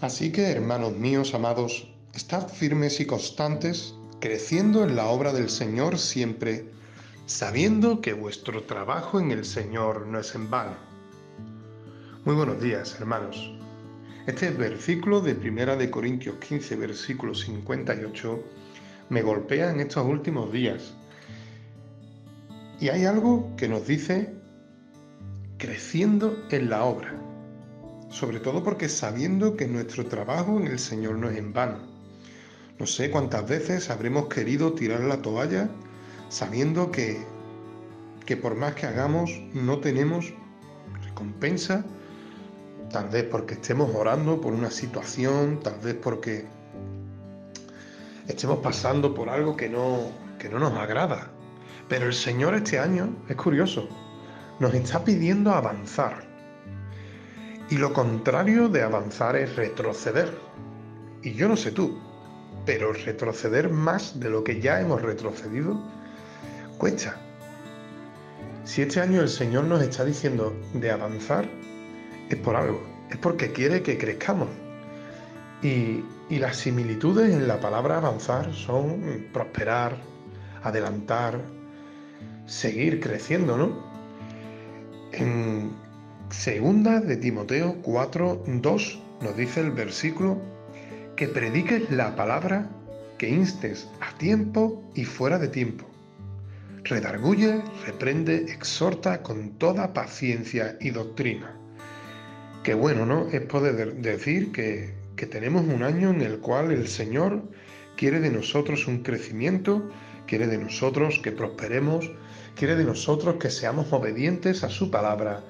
Así que, hermanos míos amados, estad firmes y constantes, creciendo en la obra del Señor siempre, sabiendo que vuestro trabajo en el Señor no es en vano. Muy buenos días, hermanos. Este versículo de Primera de Corintios 15, versículo 58, me golpea en estos últimos días. Y hay algo que nos dice creciendo en la obra sobre todo porque sabiendo que nuestro trabajo en el Señor no es en vano. No sé cuántas veces habremos querido tirar la toalla sabiendo que, que por más que hagamos no tenemos recompensa, tal vez porque estemos orando por una situación, tal vez porque estemos pasando por algo que no, que no nos agrada. Pero el Señor este año, es curioso, nos está pidiendo avanzar y lo contrario de avanzar es retroceder. Y yo no sé tú, pero retroceder más de lo que ya hemos retrocedido cuesta. Si este año el Señor nos está diciendo de avanzar, es por algo, es porque quiere que crezcamos. Y, las similitudes en la palabra avanzar son prosperar, adelantar, seguir creciendo, ¿no? En, Segunda de Timoteo 4, 2 nos dice el versículo que prediques la palabra, que instes a tiempo y fuera de tiempo. Redarguye, reprende, exhorta con toda paciencia y doctrina. Qué bueno, ¿no? Es poder decir que, que tenemos un año en el cual el Señor quiere de nosotros un crecimiento, quiere de nosotros que prosperemos, quiere de nosotros que seamos obedientes a su palabra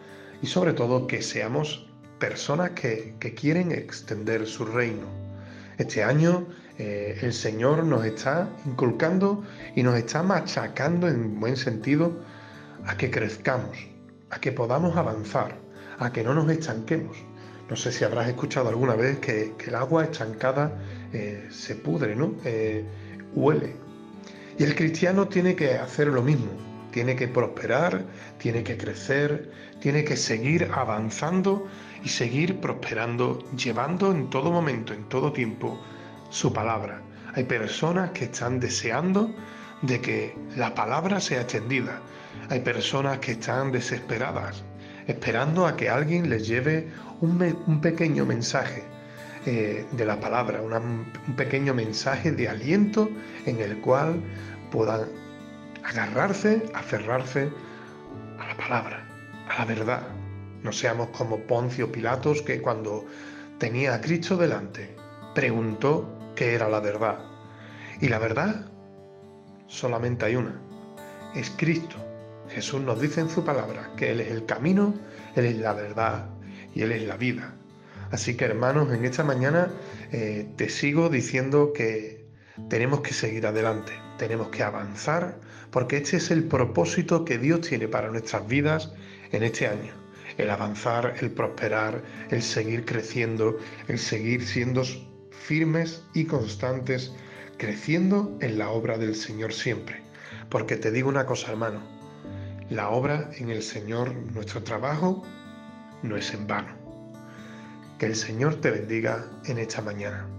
y sobre todo que seamos personas que, quieren extender su reino. Este año eh, el Señor nos está inculcando y nos está machacando en buen sentido a que crezcamos, a que podamos avanzar, a que no nos estanquemos. No sé si habrás escuchado alguna vez que, el agua estancada eh, se pudre, ¿no? Eh, huele. Y el cristiano tiene que hacer lo mismo, tiene que prosperar, tiene que crecer, tiene que seguir avanzando y seguir prosperando, llevando en todo momento, en todo tiempo, su palabra. Hay personas que están deseando de que la palabra sea extendida. Hay personas que están desesperadas, esperando a que alguien les lleve un, pequeño mensaje eh, de la palabra, un pequeño mensaje de aliento en el cual puedan agarrarse, aferrarse a la palabra, a la verdad. No seamos como Poncio Pilatos que cuando tenía a Cristo delante preguntó qué era la verdad. Y la verdad solamente hay una, es Cristo. Jesús nos dice en su palabra que Él es el camino, Él es la verdad y Él es la vida. Así que hermanos, en esta mañana eh, te sigo diciendo que tenemos que seguir adelante, tenemos que avanzar, porque este es el propósito que Dios tiene para nuestras vidas en este año. El avanzar, el prosperar, el seguir creciendo, el seguir siendo firmes y constantes, creciendo en la obra del Señor siempre. Porque te digo una cosa, hermano, la obra en el Señor, nuestro trabajo, no es en vano. Que el Señor te bendiga en esta mañana.